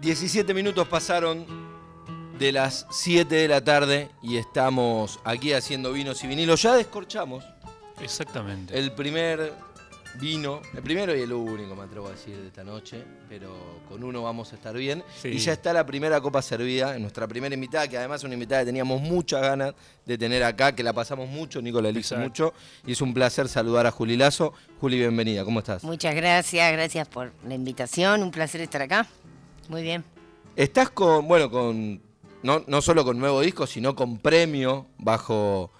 17 minutos pasaron de las 7 de la tarde y estamos aquí haciendo vinos y vinilos. Ya descorchamos Exactamente. el primer vino, el primero y el único, me atrevo a decir, de esta noche, pero con uno vamos a estar bien. Sí. Y ya está la primera copa servida, en nuestra primera invitada, que además es una invitada que teníamos muchas ganas de tener acá, que la pasamos mucho, Nico la hizo mucho, y es un placer saludar a Juli Lazo. Juli, bienvenida, ¿cómo estás? Muchas gracias, gracias por la invitación, un placer estar acá. Muy bien. Estás con, bueno, con no, no solo con nuevo disco, sino con premio bajo,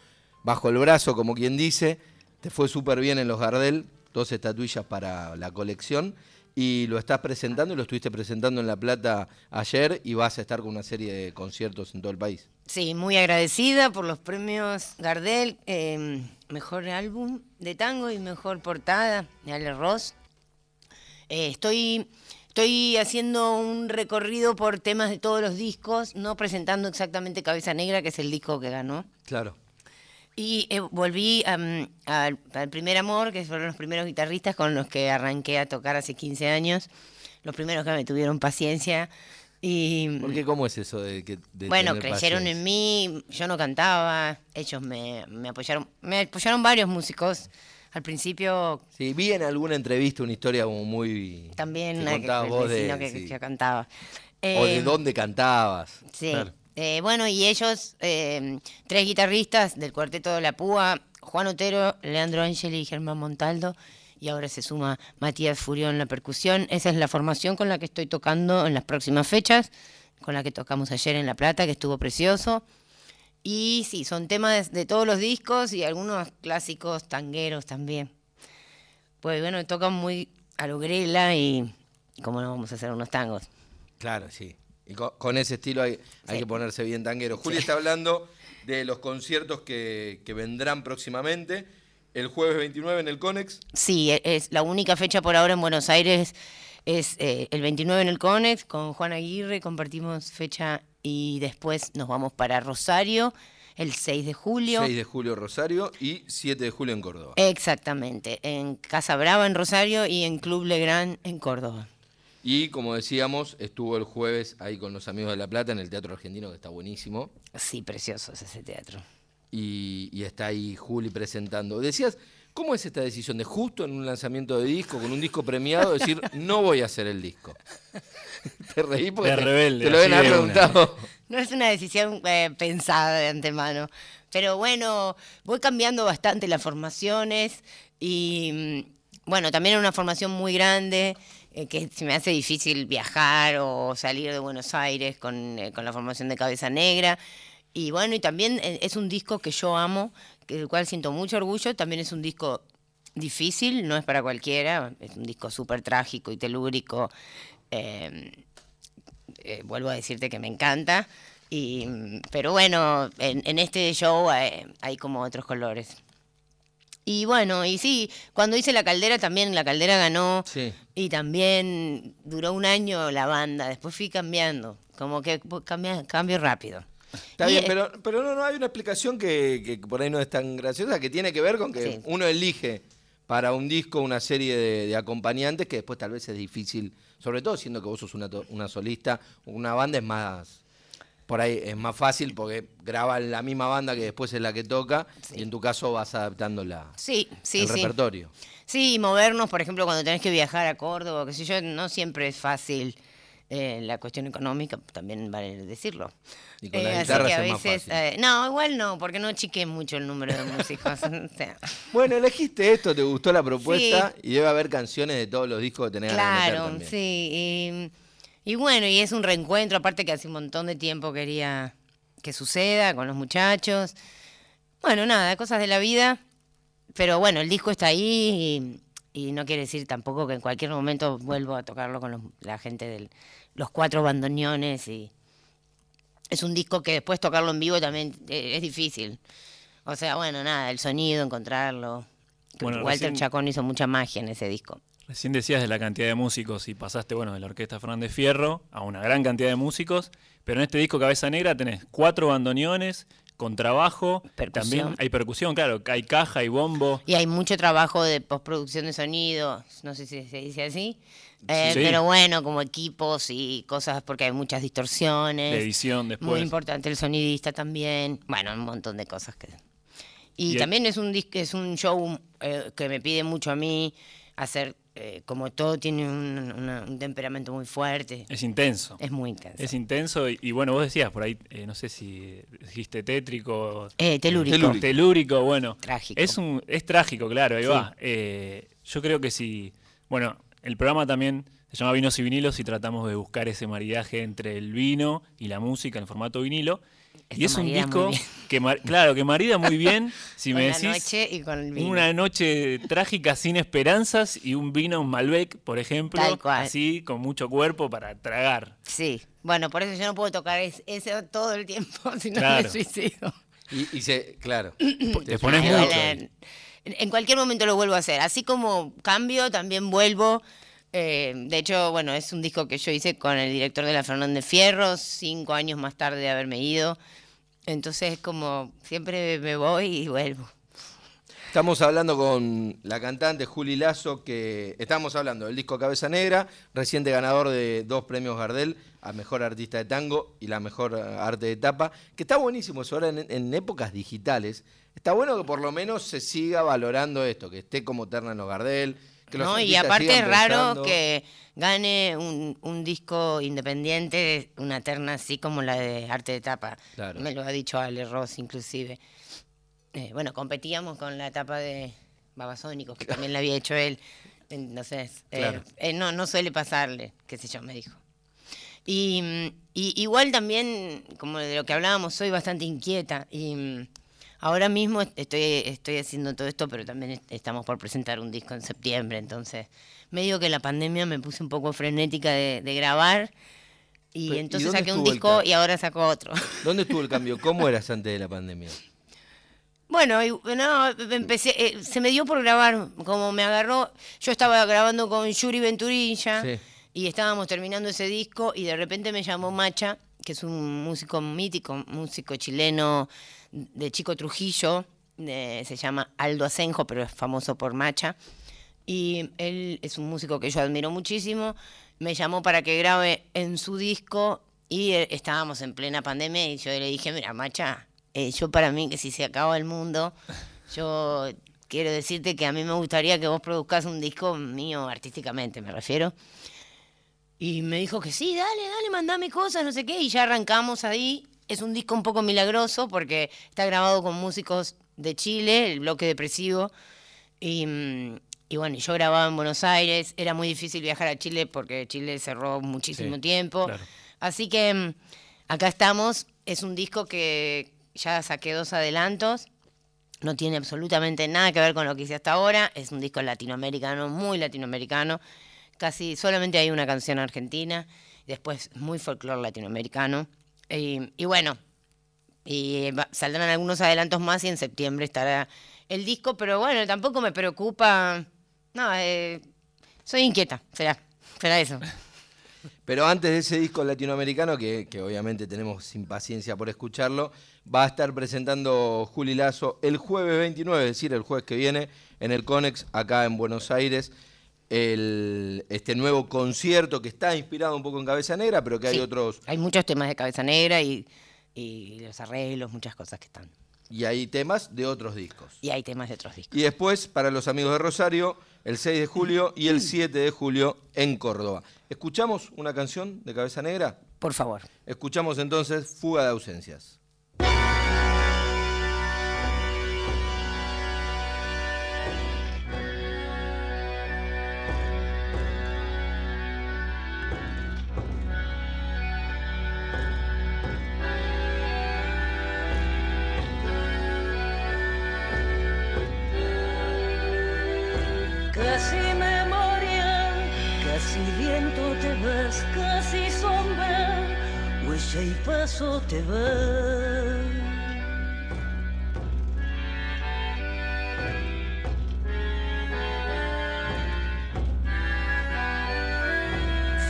bajo el brazo, como quien dice. Te fue súper bien en los Gardel, dos estatuillas para la colección. Y lo estás presentando y lo estuviste presentando en La Plata ayer y vas a estar con una serie de conciertos en todo el país. Sí, muy agradecida por los premios Gardel, eh, mejor álbum de tango y mejor portada de Ale Ross. Eh, estoy, estoy haciendo un recorrido por temas de todos los discos, no presentando exactamente Cabeza Negra, que es el disco que ganó. Claro. Y eh, volví am, al, al primer amor, que fueron los primeros guitarristas con los que arranqué a tocar hace 15 años. Los primeros que me tuvieron paciencia. Y Porque ¿cómo es eso de que de bueno, tener creyeron paciencia? en mí, yo no cantaba, ellos me, me apoyaron, me apoyaron varios músicos. Al principio Sí, vi en alguna entrevista una historia como muy... también que una que- contabas el vos de, vecino que, sí. que cantaba. o de Eh, dónde cantabas. Sí. Claro. Eh, bueno, y ellos, eh, tres guitarristas del cuarteto de la Púa, Juan Otero, Leandro Angeli y Germán Montaldo, y ahora se suma Matías Furión en la percusión. Esa es la formación con la que estoy tocando en las próximas fechas, con la que tocamos ayer en La Plata, que estuvo precioso. Y sí, son temas de todos los discos y algunos clásicos tangueros también. Pues bueno, tocan muy a lo grela y cómo no vamos a hacer unos tangos. Claro, sí. Y co- con, ese estilo hay, hay que ponerse bien tanguero. Juli está hablando de los conciertos que, que vendrán próximamente. El jueves 29 en el Conex. Sí, e- es la única fecha por ahora en Buenos Aires es eh, el 29 en el Conex con Juan Aguirre, compartimos fecha y después nos vamos para Rosario el 6 de julio. 6 de julio Rosario y 7 de julio en Córdoba. Exactamente, en Casa Brava en Rosario y en Club Legrand en Córdoba. Y como decíamos, estuvo el jueves ahí con los amigos de La Plata en el Teatro Argentino, que está buenísimo. Sí, precioso es ese teatro. Y, y está ahí Juli presentando. Decías, ¿cómo es esta decisión de justo en un lanzamiento de disco, con un disco premiado, decir, no voy a hacer el disco? Te reí porque De te, rebelde, te lo una. preguntado. No es una decisión eh, pensada de antemano, pero bueno, voy cambiando bastante las formaciones y mm, bueno, también es una formación muy grande eh, que se me hace difícil viajar o salir de Buenos Aires con, eh, con la formación de Cabeza Negra. Y bueno, y también es un disco que yo amo, del cual siento mucho orgullo, también es un disco difícil, no es para cualquiera, es un disco súper trágico y telúrico. eh, eh, vuelvo a decirte que me encanta. Y, pero bueno, en, en este show hay como otros colores. Y bueno, y sí, cuando hice la caldera también, la caldera ganó. Sí. Y también duró un año la banda, después fui cambiando, como que cambia, cambio rápido. Está bien, pero, pero no, no hay una explicación que, que por ahí no es tan graciosa, que tiene que ver con que Sí. uno elige para un disco una serie de, de acompañantes que después tal vez es difícil, sobre todo siendo que vos sos una, solista, una banda es más, por ahí es más fácil porque graban la misma banda que después es la que toca y en tu caso vas adaptando la, Sí, sí, el sí. repertorio. Sí, y movernos, por ejemplo, cuando tenés que viajar a Córdoba, qué sé yo, no siempre es fácil. Eh, la cuestión económica, también vale decirlo. Y con las así guitarras que a es más veces, fácil. eh, no, igual no, porque no chiqué mucho el número de músicos. o sea, Bueno, elegiste esto, te gustó la propuesta y debe haber canciones de todos los discos que tenés de claro, sí. Y, y bueno, y es un reencuentro, aparte que hace un montón de tiempo quería que suceda con los muchachos. Bueno, nada, cosas de la vida. Pero bueno, el disco está ahí y, no quiere decir tampoco que en cualquier momento vuelvo a tocarlo con los- la gente de los cuatro bandoneones y es un disco que después tocarlo en vivo también eh, es difícil. O sea, bueno, nada, el sonido, encontrarlo. Bueno, Walter recién- Chacón hizo mucha magia en ese disco. Recién decías de la cantidad de músicos y pasaste, bueno, de la Orquesta Fernández Fierro a una gran cantidad de músicos, pero en este disco Cabeza Negra tenés cuatro bandoneones, contrabajo, Percusión. también hay percusión, claro, hay caja, hay bombo. Y hay mucho trabajo de postproducción de sonido, no sé si se dice así. Eh, Sí. Pero bueno, como equipos y cosas, porque hay muchas distorsiones. De edición Muy después. importante el sonidista también. Bueno, un montón de cosas que. Y, Y el- también es un es un show eh, que me pide mucho a mí hacer, eh, como todo tiene un, una- un temperamento muy fuerte. Es intenso. Es muy intenso. Es intenso y, y bueno, vos decías por ahí, eh, no sé si dijiste tétrico. Eh, telúrico. Telúrico. Telúrico, bueno. Trágico. Es, un, es trágico, claro, ahí Sí. va. Eh, yo creo que si. Bueno, el programa también se llama Vinos y Vinilos y tratamos de buscar ese maridaje entre el vino y la música en formato vinilo. Y es un disco que, claro, que marida muy bien. Si Con me la decís. noche y con el vino. Una noche trágica sin esperanzas y un vino, un Malbec, por ejemplo, Tal cual. así con mucho cuerpo para tragar. Sí. Bueno, por eso yo no puedo tocar es- eso todo el tiempo, si no Claro. me suicido. Y, y se, claro. Te pones mucho. En, en cualquier momento lo vuelvo a hacer. Así como cambio, también vuelvo. Eh, de hecho, bueno, es un disco que yo hice con el director de la Fernández Fierro, cinco años más tarde de haberme ido. Entonces, es como siempre me voy y vuelvo. Estamos hablando con la cantante Juli Lazo, que estamos hablando del disco Cabeza Negra, reciente ganador de dos premios Gardel a Mejor Artista de Tango y la Mejor Arte de Tapa, que está buenísimo eso ahora en, en épocas digitales. Está bueno que por lo menos se siga valorando esto, que esté como terna en los Gardel. Que ¿no? Y aparte es raro pensando. que gane un, un disco independiente, una terna así como la de Arte de Tapa. Claro. Me lo ha dicho Ale Ross inclusive. Eh, bueno, competíamos con la etapa de Babasónicos, que también la había hecho él. Entonces, eh, Claro. eh, no, no suele pasarle, qué sé yo, me dijo. Y, y igual también, como de lo que hablábamos, soy bastante inquieta. Y ahora mismo est- estoy, estoy haciendo todo esto, pero también est- estamos por presentar un disco en septiembre. Entonces, medio que la pandemia me puse un poco frenética de, de grabar. Y Pe- ¿y entonces saqué un disco y ahora saco otro. ¿Dónde estuvo el cambio? ¿Cómo eras antes de la pandemia? Bueno, y- no, empecé, eh, se me dio por grabar, como me agarró, yo estaba grabando con Yuri Venturilla Sí. y estábamos terminando ese disco y de repente me llamó Macha, que es un músico mítico, músico chileno de Chico Trujillo, de- se llama Aldo Asenjo, pero es famoso por Macha. Y él es un músico que yo admiro muchísimo. Me llamó para que grabe en su disco y eh, estábamos en plena pandemia y yo le dije, mira, Macha, eh, yo para mí que si se acaba el mundo, yo quiero decirte que a mí me gustaría que vos produzcas un disco mío artísticamente, me refiero. Y me dijo que sí, dale, dale, mandame cosas, no sé qué. Y ya arrancamos ahí. Es un disco un poco milagroso porque está grabado con músicos de Chile, el bloque depresivo. Y, y bueno, yo grababa en Buenos Aires. Era muy difícil viajar a Chile porque Chile cerró muchísimo Sí, tiempo. claro. Así que mm, acá estamos. Es un disco que ya saqué dos adelantos. No tiene absolutamente nada que ver con lo que hice hasta ahora. Es un disco latinoamericano, muy latinoamericano. Casi solamente hay una canción argentina. Después muy folclore latinoamericano. Y, y bueno, y va- saldrán algunos adelantos más y en septiembre estará el disco. Pero bueno, tampoco me preocupa. No, eh, soy inquieta, será. Será eso. Pero antes de ese disco latinoamericano, que, que obviamente tenemos impaciencia por escucharlo, va a estar presentando Juli Lazo el jueves 29, es decir, el jueves que viene, en el Conex, acá en Buenos Aires, el, este nuevo concierto que está inspirado un poco en Cabeza Negra, pero que hay otros, Hay muchos temas de cabeza negra y, y los arreglos, muchas cosas que están. y hay temas de otros discos. Y hay temas de otros discos. Y después, para los amigos de Rosario, el 6 de julio y el 7 de julio en Córdoba. ¿Escuchamos una canción de Cabeza Negra? Por favor. Escuchamos entonces Fuga de Ausencias. Te vas, casi sombra, huella y paso te vas.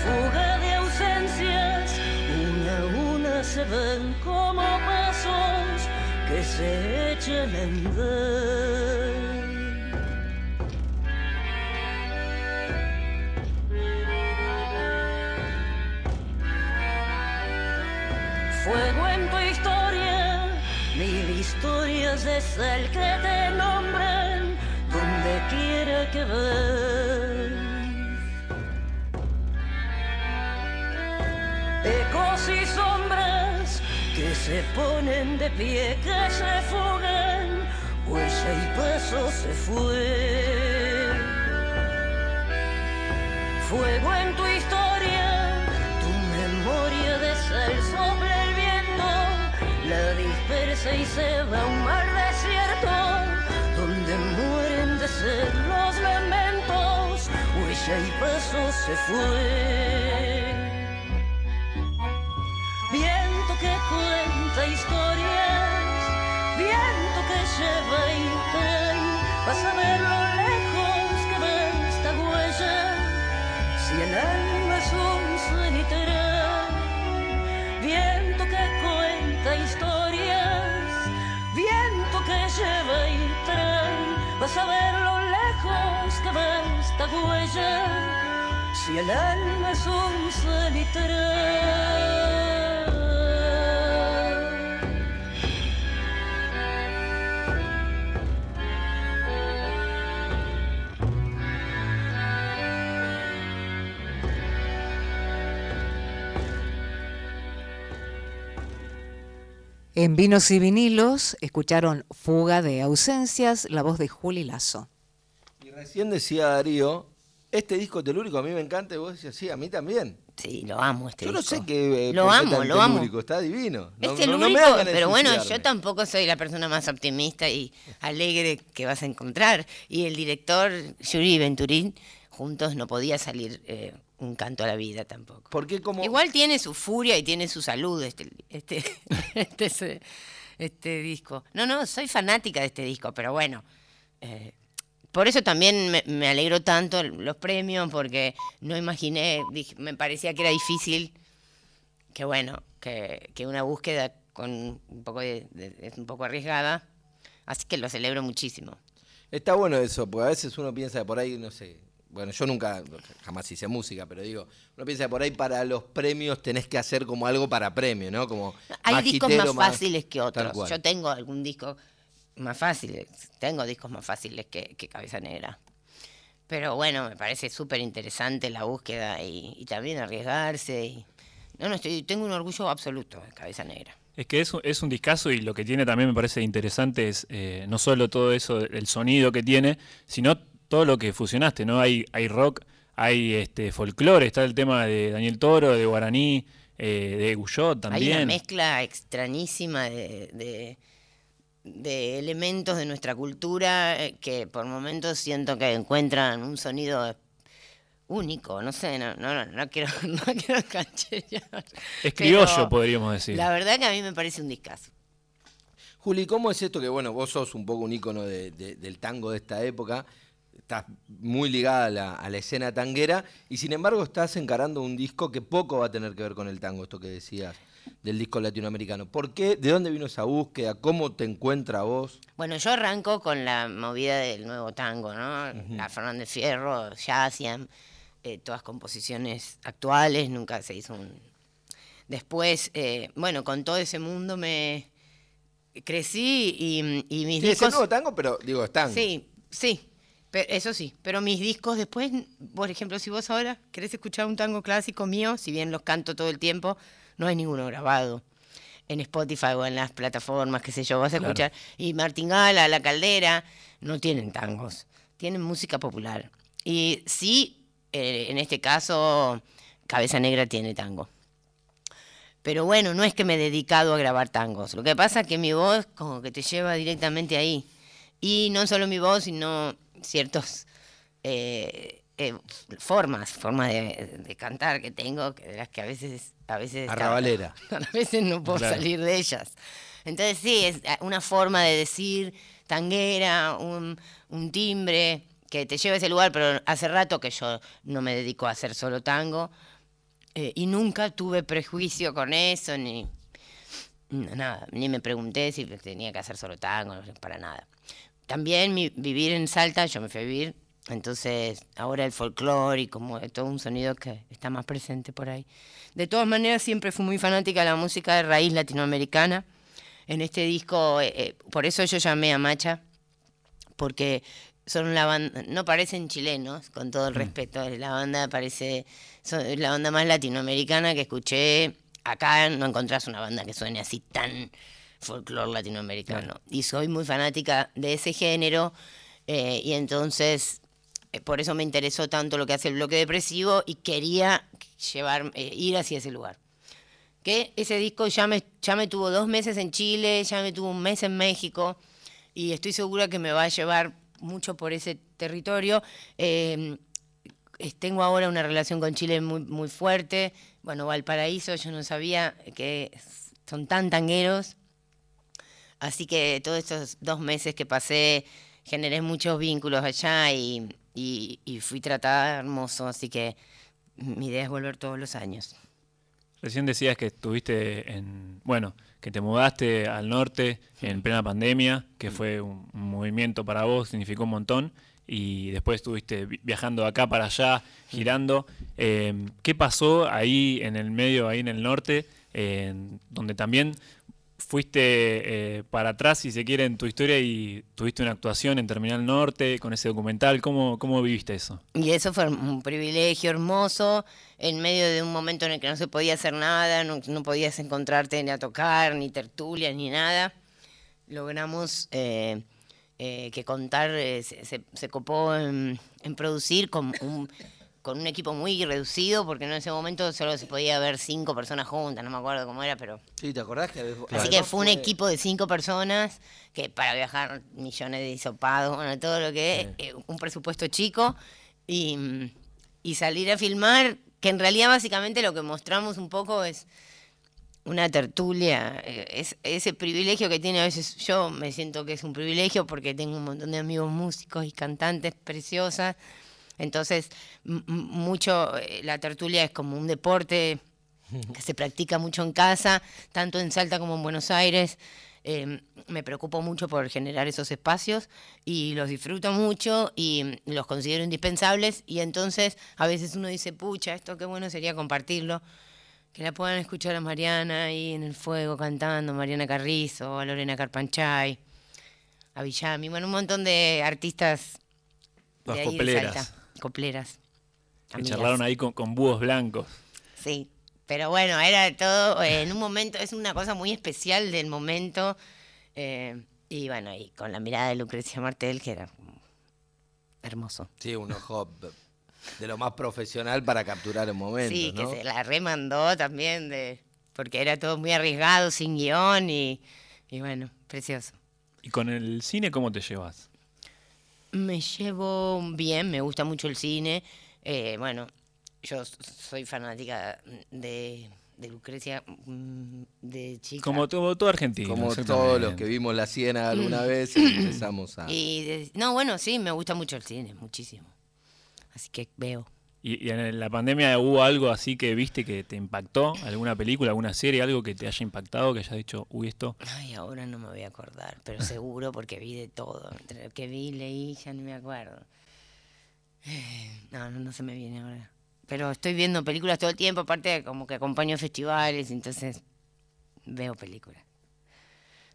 Fuga de ausencias, una a una se ven como pasos que se echan a andar. Historias de sal que te nombran donde quiera que vas. Ecos y sombras que se ponen de pie, que se fugan, huella y paso se fue. Fuego en tu historia, tu memoria de sal dispersa y se va a un mar desierto, donde mueren de sed los lamentos, huella y paso se fue. El alma es un cenital. En Vinos y Vinilos escucharon Fuga de Ausencias, la voz de Juli Lazo. Y recién decía Darío, este disco telúrico a mí me encanta y vos decías, sí, a mí también. Sí, lo amo este Yo no disco. sé qué... eh, Lo amo, tan lo amo. telúrico, Está divino. No, Es no- no me telúrico, hagan de pero bueno, yo tampoco soy la persona más optimista y alegre que vas a encontrar. Y el director Yuri Venturín, juntos no podía salir eh, un canto a la vida tampoco. ¿Por qué como... Igual tiene su furia y tiene su salud este, este, este, este disco. No, no, soy fanática de este disco, pero bueno. eh, por eso también me, me alegró tanto los premios, porque no imaginé, dije- me parecía que era difícil, que bueno, que, que una búsqueda con un poco de- de- es un poco arriesgada. Así que lo celebro muchísimo. Está bueno eso, porque a veces uno piensa por ahí, no sé, bueno, yo nunca, jamás hice música, pero digo, uno piensa que por ahí para los premios tenés que hacer como algo para premio, ¿no? Como Hay más discos hitero, más fáciles que otros. Yo tengo algún disco más fácil, tengo discos más fáciles que, que Cabeza Negra. Pero bueno, me parece súper interesante la búsqueda y, y también arriesgarse. y- no, no, estoy, tengo un orgullo absoluto de Cabeza Negra. Es que es, un- es un discazo y lo que tiene también me parece interesante es eh, no solo todo eso, el sonido que tiene, sino todo lo que fusionaste, ¿no? Hay, hay rock, hay este folclore, está el tema de Daniel Toro, de Guaraní, eh, de Guyot Hay una también. mezcla extrañísima de, de- de elementos de nuestra cultura eh, que por momentos siento que encuentran un sonido único. No sé, no, no, no, no quiero, no quiero cancherear. Es criollo, pero podríamos decir. La verdad que a mí me parece un discazo. Juli, ¿cómo es esto que, bueno, vos sos un poco un ícono de- de- del tango de esta época? Estás muy ligada a la, a la escena tanguera y sin embargo estás encarando un disco que poco va a tener que ver con el tango, esto que decías del disco latinoamericano. ¿Por qué? ¿De dónde vino esa búsqueda? ¿Cómo te encuentra vos? Bueno, yo arranco con la movida del nuevo tango, ¿no? La Fernández Fierro, Yacian, eh, todas composiciones actuales, nunca se hizo un... Después, eh, bueno, con todo ese mundo me crecí y, y mis Sí, es el nuevo tango, pero digo, es tango. Sí, sí, pero eso sí, pero mis discos después, por ejemplo, si vos ahora querés escuchar un tango clásico mío, si bien los canto todo el tiempo, no hay ninguno grabado en Spotify o en las plataformas, qué sé yo, vas a Claro. escuchar. Y Martingala, La Caldera, no tienen tangos, tienen música popular. Y sí, eh, en este caso, Cabeza Negra tiene tango. Pero bueno, no es que me he dedicado a grabar tangos. Lo que pasa es que mi voz como que te lleva directamente ahí. Y no solo mi voz, sino ciertos eh, eh, formas, formas de, de cantar que tengo, que de las que a veces... A veces Arrabalera. a veces no puedo Claro. salir de ellas. Entonces sí, es una forma de decir tanguera, un, un timbre que te lleva a ese lugar, pero hace rato que yo no me dedico a hacer solo tango eh, y nunca tuve prejuicio con eso, ni... Nada, ni me pregunté si tenía que hacer solo tango, para nada. También mi- vivir en Salta, yo me fui a vivir, entonces ahora el folclore y como todo un sonido que está más presente por ahí. De todas maneras, siempre fui muy fanática de la música de raíz latinoamericana. En este disco, eh, eh, por eso yo llamé a Macha, porque son la banda, no parecen chilenos, con todo el respeto, la banda parece, son la banda más latinoamericana que escuché. Acá no encontrás una banda que suene así tan folclore latinoamericano. Y soy muy fanática de ese género, eh, y entonces eh, por eso me interesó tanto lo que hace el bloque depresivo y quería llevar, eh, ir hacia ese lugar que ese disco ya me, ya me tuvo dos meses en Chile, ya me tuvo un mes en México y estoy segura que me va a llevar mucho por ese territorio. Es- tengo ahora una relación con Chile muy, muy fuerte. Bueno, Valparaíso, yo no sabía que son tan tangueros. Así que todos estos dos meses que pasé generé muchos vínculos allá y, fui tratada hermoso. Así que mi idea es volver todos los años. Recién decías que estuviste en, bueno, que te mudaste al norte en plena pandemia, que fue un, movimiento para vos, significó un montón, y después estuviste vi- viajando de acá para allá, girando. Eh, ¿Qué pasó ahí en el medio, ahí en el norte, en- donde también fuiste eh, para atrás, si se quiere, en tu historia y tuviste una actuación en Terminal Norte con ese documental? ¿Cómo, cómo viviste eso? Y eso fue un privilegio hermoso, en medio de un momento en el que no se podía hacer nada, no, podías encontrarte ni a tocar, ni tertulias, ni nada. Logramos eh, eh, que Contar se, copó en producir con un, con un equipo muy reducido, porque en ese momento solo se podía ver cinco personas juntas, no me acuerdo cómo era, pero... Sí, ¿te acordás que Así que fue un equipo de cinco personas que para viajar millones de hisopados, bueno, todo lo que es, eh, un presupuesto chico y, y salir a filmar, que en realidad básicamente lo que mostramos un poco es una tertulia, eh, es ese privilegio que tiene a veces yo me siento que es un privilegio porque tengo un montón de amigos músicos y cantantes preciosas, entonces mucho eh, la tertulia es como un deporte que se practica mucho en casa, tanto en Salta como en Buenos Aires. Eh, me preocupo mucho por generar esos espacios y los disfruto mucho y los considero indispensables y entonces a veces uno dice, pucha, esto qué bueno sería compartirlo, que la puedan escuchar a Mariana ahí en el fuego cantando, Mariana Carrizo, a Lorena Carpanchay, a Villami, bueno, un montón de artistas de ahí. Salta, copleras. Que charlaron ahí con, con búhos blancos. Sí, pero bueno, era todo eh, en un momento, es una cosa muy especial del momento. eh, y bueno, y con la mirada de Lucrecia Martel, que era hermoso. Sí, un ojo de lo más profesional para capturar el momento, sí, ¿no? que se la remandó también, de porque era todo muy arriesgado, sin guion, y, y bueno, precioso. ¿Y con el cine cómo te llevas? Me llevo bien, me gusta mucho el cine. eh, bueno, yo soy fanática de, de Lucrecia mm, de chica. Como todo, todo argentino. Como todos los que vimos la Siena alguna vez y empezamos a... Y de- no, bueno, sí, me gusta mucho el cine, muchísimo. Así que veo. ¿Y, en la pandemia hubo algo así que viste que te impactó? ¿Alguna película, alguna serie, algo que te haya impactado, que hayas dicho, uy, esto? Ay, ahora no me voy a acordar, pero seguro porque vi de todo. Entre lo que vi, leí, ya ni me acuerdo. No, no, no se me viene ahora. Pero estoy viendo películas todo el tiempo, aparte como que acompaño festivales, entonces veo películas.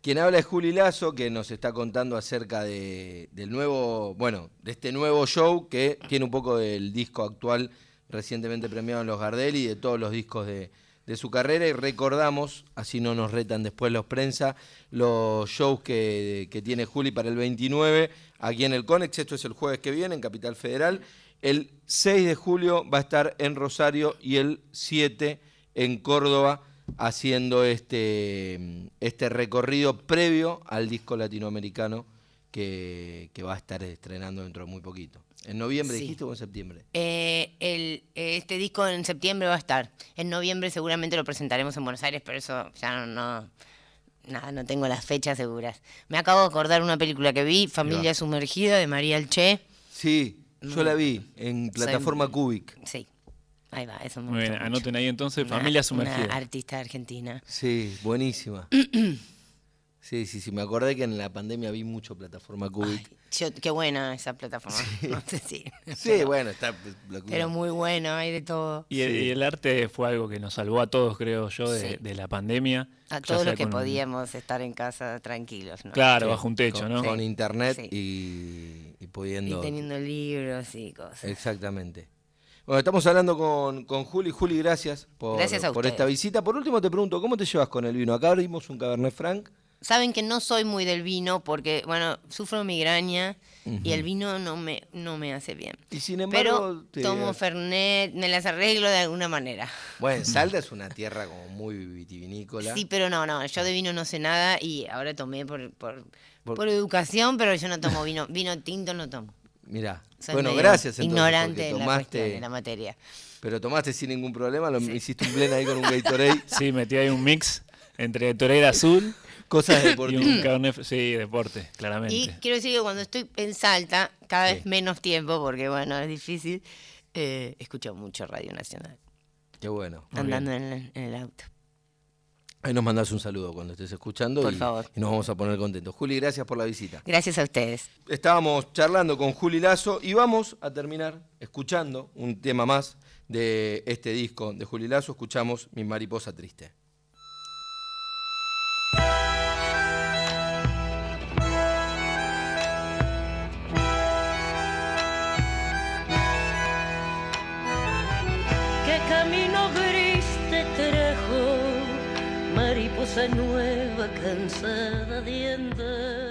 Quien habla es Juli Lazo, que nos está contando acerca de, del nuevo, bueno, de este nuevo show que tiene un poco del disco actual recientemente premiado en los Gardel y de todos los discos de, de su carrera. Y recordamos, así no nos retan después los prensa, los shows que, que tiene Juli para el 29 aquí en el Conex. Esto es el jueves que viene en Capital Federal. El 6 de julio va a estar en Rosario y el 7 en Córdoba haciendo este, este recorrido previo al disco latinoamericano que, que va a estar estrenando dentro de muy poquito. ¿En noviembre Sí. dijiste o en septiembre? Eh, el, este disco en septiembre va a estar. En noviembre seguramente lo presentaremos en Buenos Aires, pero eso ya no, no, nada, no tengo las fechas seguras. Me acabo de acordar una película que vi, Familia Sumergida, de María Alché. Sí, yo Mm. la vi en plataforma Soy- Cubic. Sí. Ahí va, eso me Muy bien, anoten ahí entonces, Una- Familia Una Sumergida. artista argentina. Sí, buenísima. sí, sí, sí. Me acordé que en la pandemia vi mucho plataforma Cubic. Ay, yo- qué buena esa plataforma. No sé si. sí, bueno, está. Pero muy bueno, hay de todo. Y, el, Sí. y el arte fue algo que nos salvó a todos, creo yo, de, Sí. de la pandemia. A todos los que podíamos estar en casa tranquilos, ¿no? Claro, Sí, bajo un techo, con, ¿no? Con internet Sí. y, y Y pudiendo. teniendo libros y cosas. Exactamente. Bueno, estamos hablando con, con Juli. Juli, gracias por, Gracias por esta visita. Por último, te pregunto, ¿cómo te llevas con el vino? Acá abrimos un Cabernet Franc. Saben que no soy muy del vino porque, bueno, sufro migraña y el vino no me, no me hace bien. Y sin embargo, Pero te- tomo Fernet, me las arreglo de alguna manera. Bueno, Salta es una tierra como muy vitivinícola. Sí, pero no, no, yo de vino no sé nada y ahora tomé por, por, Por- por educación, pero yo no tomo vino, vino tinto no tomo. Mirá. Soy bueno, gracias entonces. ignorante porque en la cuestión, tomaste, en la materia. pero tomaste sin ningún problema, lo hiciste un blend ahí con un Gatorade, Sí, metí ahí un mix entre Torera Azul cosas y deportivas. un Cabernet. Sí, deporte, claramente. Y quiero decir que cuando estoy en Salta, cada Sí. vez menos tiempo, porque bueno, es difícil, eh, escucho mucho Radio Nacional, Qué bueno. Andando en el, en el auto. Ahí nos mandás un saludo cuando estés escuchando Por y, favor. y nos vamos a poner contentos. Juli, gracias por la visita. Gracias a ustedes. Estábamos charlando con Juli Lazo y vamos a terminar escuchando un tema más de este disco de Juli Lazo. Escuchamos Mi mariposa triste. Mariposa